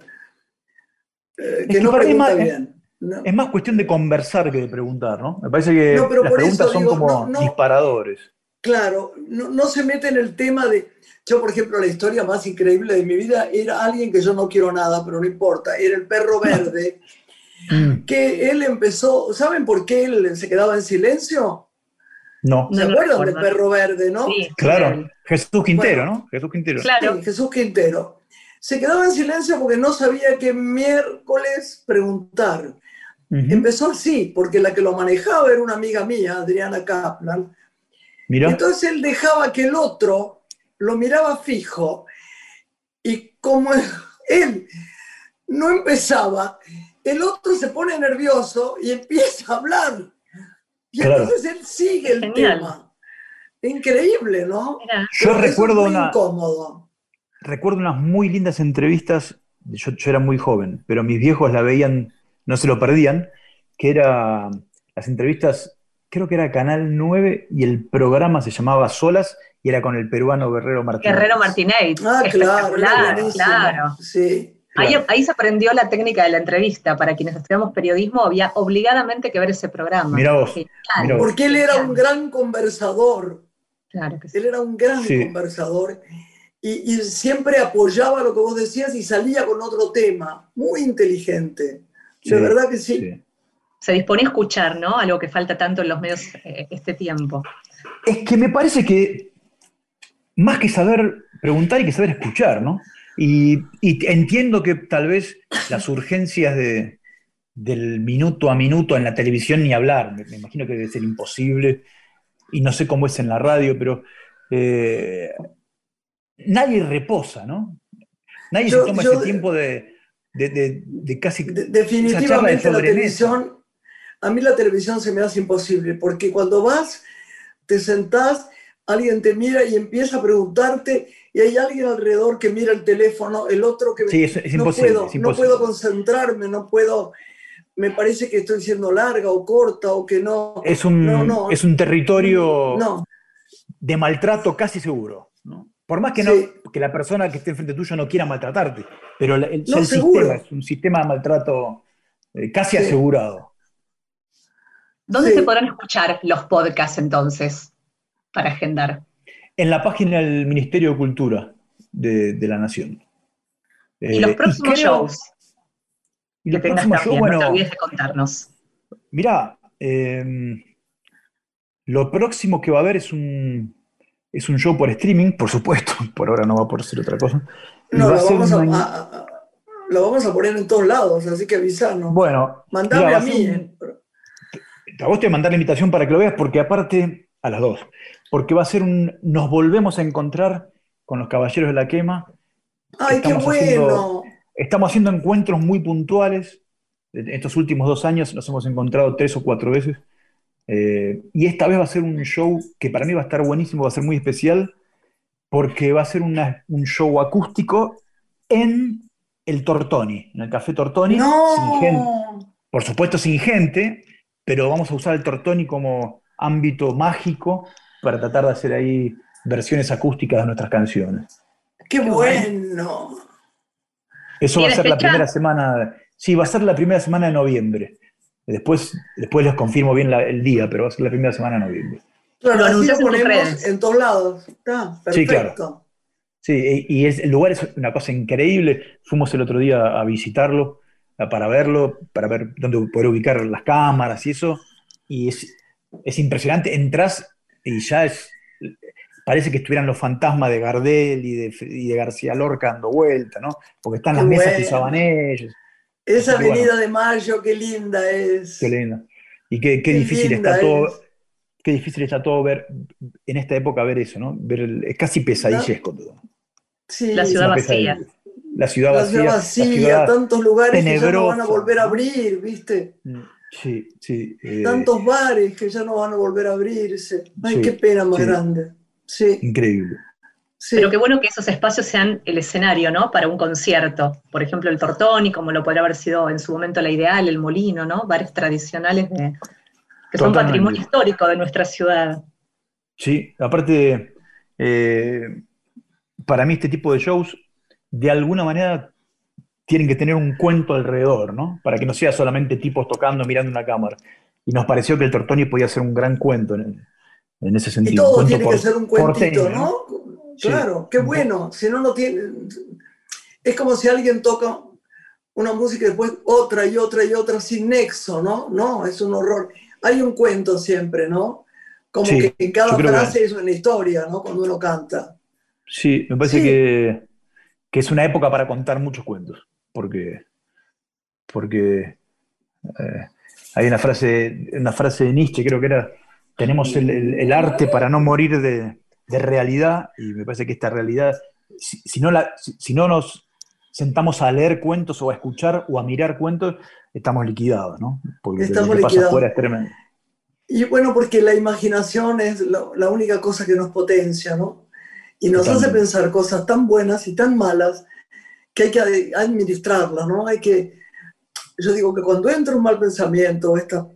S2: Eh, que no pregunta bien.
S3: Es más cuestión de conversar que de preguntar, ¿no? Me parece que las preguntas son como disparadores.
S2: Claro, no, se mete en el tema de... Yo, por ejemplo, la historia más increíble de mi vida era alguien que yo no quiero nada, pero no importa, era el perro verde, mm. que él empezó, ¿saben por qué él se quedaba en silencio?
S3: No.
S2: ¿Se acuerdan del perro verde, no?
S3: Sí, claro, Jesús Quintero, ¿no? Jesús Quintero.
S2: Claro. Jesús Quintero. Se quedaba en silencio porque no sabía qué miércoles preguntar. Empezó así, porque la que lo manejaba era una amiga mía, Adriana Kaplan. Entonces él dejaba que el otro lo miraba fijo y como él no empezaba, el otro se pone nervioso y empieza a hablar. Y entonces él sigue el tema. Increíble, ¿no?
S3: Yo recuerdo una. Incómodo. Recuerdo unas muy lindas entrevistas. Yo, yo, era muy joven, pero mis viejos la veían no se lo perdían, que era las entrevistas, creo que era Canal 9 y el programa se llamaba Solas y era con el peruano Guerrero Martínez.
S1: Guerrero Martínez.
S2: Ah, claro, claro. Sí.
S1: Ahí, se aprendió la técnica de la entrevista. Para quienes estudiamos periodismo, había obligadamente que ver ese programa.
S3: Mira vos,
S2: Porque él era un gran conversador. Claro que sí. Él era un gran conversador. Y, y, siempre apoyaba lo que vos decías y salía con otro tema. Muy inteligente de verdad que sí.
S1: Se dispone a escuchar, ¿no? Algo que falta tanto en los medios eh, este tiempo.
S3: Es que me parece que más que saber preguntar hay que saber escuchar, ¿no? Y, entiendo que tal vez las urgencias de, del minuto a minuto en la televisión ni hablar, me, imagino que debe ser imposible, y no sé cómo es en la radio, pero eh, nadie reposa, ¿no? Nadie se toma ese tiempo de, de, casi...
S2: definitivamente la televisión, a mí la televisión se me hace imposible, porque cuando vas, te sentás, alguien te mira y empieza a preguntarte y hay alguien alrededor que mira el teléfono, el otro que...
S3: Sí, es, no Puedo,
S2: No puedo concentrarme, no puedo... Me parece que estoy siendo larga o corta o que no...
S3: Es un, es un territorio de maltrato casi seguro. Por más que, no,
S2: Sí.
S3: que la persona que esté enfrente tuyo no quiera maltratarte, pero el, sistema es un sistema de maltrato eh, casi
S2: Sí.
S3: asegurado.
S1: ¿Dónde
S2: Sí.
S1: se podrán escuchar los podcasts entonces para agendar?
S3: En la página del Ministerio de Cultura de, de la Nación.
S1: Y
S3: Eh,
S1: los próximos
S3: creo-
S1: shows
S3: y
S1: que
S3: los
S1: tengas
S3: próximos shows, bueno,
S1: olvides de contarnos.
S3: Mirá, eh, lo próximo que va a haber es un, es un show por streaming, por supuesto, por ahora no va a poder ser otra cosa. Y
S2: No,
S3: va
S2: lo
S3: a ser
S2: vamos a,
S3: un-
S2: a- a- lo vamos a poner en todos lados, así que avisanos.
S3: Bueno,
S2: Mandame a mí.
S3: un-
S2: eh.
S3: a vos te mandar la invitación para que lo veas, porque aparte, a las dos, porque va a ser un, nos volvemos a encontrar con los Caballeros de la Quema,
S2: Ay, qué
S3: estamos
S2: bueno.
S3: haciendo- estamos haciendo encuentros muy puntuales, en estos últimos dos años nos hemos encontrado tres o cuatro veces, Eh, y esta vez va a ser un show que para mí va a estar buenísimo, va a ser muy especial, porque va a ser una- un show acústico en el Tortoni, en el Café Tortoni, sin gente,
S2: No.
S3: por supuesto sin gente, pero vamos a usar el Tortoni como ámbito mágico para tratar de hacer ahí versiones acústicas de nuestras canciones.
S2: Qué bueno.
S3: Eso va a
S1: ¿Tiene
S3: ser la primera semana, sí, va a ser la primera semana de noviembre. Después, después les confirmo bien la- el día, pero va a ser la primera semana de noviembre.
S2: Claro,
S1: Lo
S2: así ponemos en todos lados. Está,
S3: Sí,
S2: perfecto.
S3: claro. Sí, y es- el lugar es una cosa increíble. Fuimos el otro día a visitarlo, a- para verlo, para ver dónde poder ubicar las cámaras y eso. Y es, es impresionante. Entrás y ya es. Parece que estuvieran los fantasmas de Gardel y de, y de García Lorca dando vuelta, ¿no? Porque están las mesas que usaban ellos.
S2: Esa
S3: bueno.
S2: avenida de Mayo, qué linda es.
S3: Qué lindo. Y qué, qué
S2: Qué
S3: difícil
S2: linda
S3: está todo. Qué difícil está todo ver en esta época ver eso, ¿no? Ver el- es casi pesadillesco todo.
S2: Sí,
S1: La ciudad vacía.
S3: La ciudad
S2: la
S3: vacía.
S2: ciudad
S3: la
S2: vacía,
S3: ciudad-
S2: tantos lugares que ya no van a volver a abrir, ¿viste?
S3: Sí, sí. eh,
S2: Tantos bares que ya no van a volver a abrirse. Ay,
S3: Sí,
S2: qué pena más
S3: sí.
S2: grande. Sí,
S3: Increíble.
S2: sí.
S1: Pero qué bueno que esos espacios sean el escenario, ¿no? Para un concierto. Por ejemplo, el Tortoni, como lo podría haber sido en su momento la Ideal, el Molino, ¿no? Bares tradicionales de- que son patrimonio histórico de nuestra ciudad.
S3: Sí, aparte, eh, para mí este tipo de shows, de alguna manera, tienen que tener un cuento alrededor, ¿no? Para que no sea solamente tipos tocando, mirando una cámara. Y nos pareció que el Tortoni podía ser un gran cuento en, en ese
S2: Y
S3: sentido.
S2: todo
S3: cuento
S2: tiene que ser un cuentito,
S3: porteño,
S2: ¿no?
S3: Sí.
S2: Claro, qué bueno. Si no, no tiene. Es como si alguien toca una música y después otra y otra y otra sin nexo, ¿no? No, es un horror. Hay un cuento siempre, ¿no? Como
S3: Sí,
S2: que en cada
S3: que-
S2: frase es una historia, ¿no? Cuando uno canta.
S3: Sí, me parece
S2: Sí.
S3: que, que es una época para contar muchos cuentos, porque, porque eh, hay una frase, una frase de Nietzsche, creo que era, tenemos el, el- el arte para no morir de, de realidad, y me parece que esta realidad, si, si no la, si, si no nos sentamos a leer cuentos o a escuchar o a mirar cuentos, estamos liquidados, ¿no? Porque
S2: Estamos
S3: lo que pasa
S2: liquidados.
S3: afuera es tremendo.
S2: Y bueno, porque la imaginación es la única cosa que nos potencia, ¿no? Y nos hace pensar cosas tan buenas y tan malas que hay que ad- administrarlas, ¿no? Hay que, yo digo que cuando entra un mal pensamiento, esta,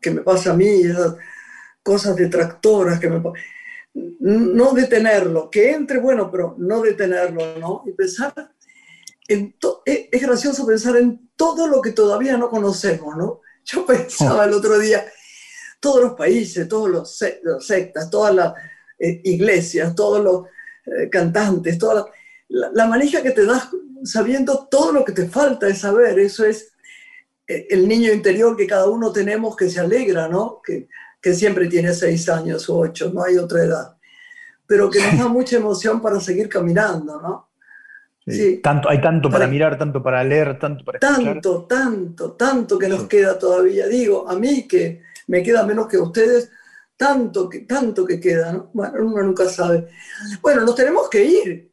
S2: que me pasa a mí, esas cosas detractoras que me no detenerlo, que entre, bueno, pero no detenerlo, ¿no? Y pensar, en es, gracioso pensar en todo lo que todavía no conocemos, ¿no? Yo pensaba el otro día, todos los países, todos los, se- los sectas, todas las eh, iglesias, todos los eh, cantantes, toda la, la, la manija que te das sabiendo todo lo que te falta de saber, eso es eh, el niño interior que cada uno tenemos que se alegra, ¿no? Que, que siempre tiene seis años o ocho, no hay otra edad, pero que nos da mucha emoción para seguir caminando, ¿no?
S3: Sí.
S2: Sí.
S3: Tanto, hay tanto para
S2: Para-
S3: mirar, tanto para leer, tanto para escuchar.
S2: Tanto, tanto, tanto que nos
S3: Sí.
S2: queda todavía. Digo, a mí que me queda menos que a ustedes, tanto que, tanto que queda, ¿no? Bueno, uno nunca sabe. Bueno, nos tenemos que ir.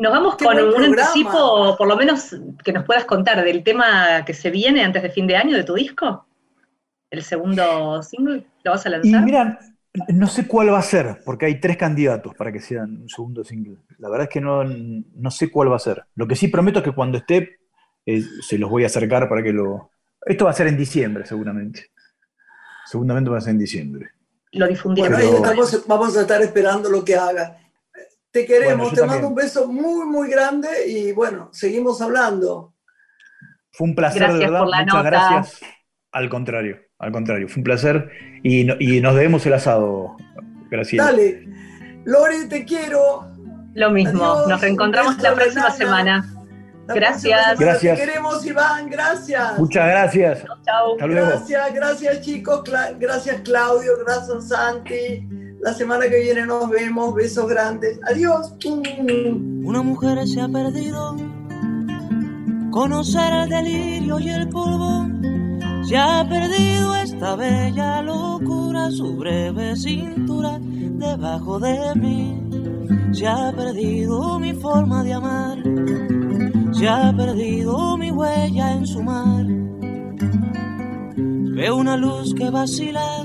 S1: Nos vamos
S2: Qué
S1: con un
S2: programa.
S1: anticipo, por lo menos que nos puedas contar del tema que se viene antes de fin de año de tu disco. El segundo single, ¿lo vas a
S3: Y
S1: lanzar?
S3: mira, no sé cuál va a ser, porque hay tres candidatos para que sean un segundo single. La verdad es que no, no sé cuál va a ser. Lo que sí prometo es que cuando esté, eh, se los voy a acercar para que lo... Esto va a ser en diciembre, seguramente. Seguramente va a ser en diciembre.
S1: lo difundiremos.
S2: Bueno, ahí
S3: Pero-
S2: estamos, vamos a estar esperando lo que haga. Te queremos, te mando un beso muy, muy grande y bueno, seguimos hablando.
S3: Fue un placer, de verdad. Muchas gracias. Al contrario, al contrario, fue un placer y, nos debemos el asado, Graciela.
S2: Dale, Lore, te quiero.
S1: Lo mismo, nos reencontramos la próxima semana. gracias.
S3: Gracias.
S2: Te queremos, Iván, gracias.
S3: Muchas gracias.
S1: Chao.
S2: Gracias, gracias chicos, gracias Claudio, gracias Santi. La semana que viene nos vemos, besos grandes. Adiós.
S6: Una mujer se ha perdido conocer el delirio y el polvo. Se ha perdido esta bella locura, su breve cintura debajo de mí. Se ha perdido mi forma de amar, se ha perdido mi huella en su mar. Veo una luz que vacila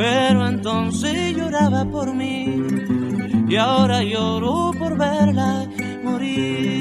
S6: Pero entonces lloraba por mí y ahora lloro por verla morir.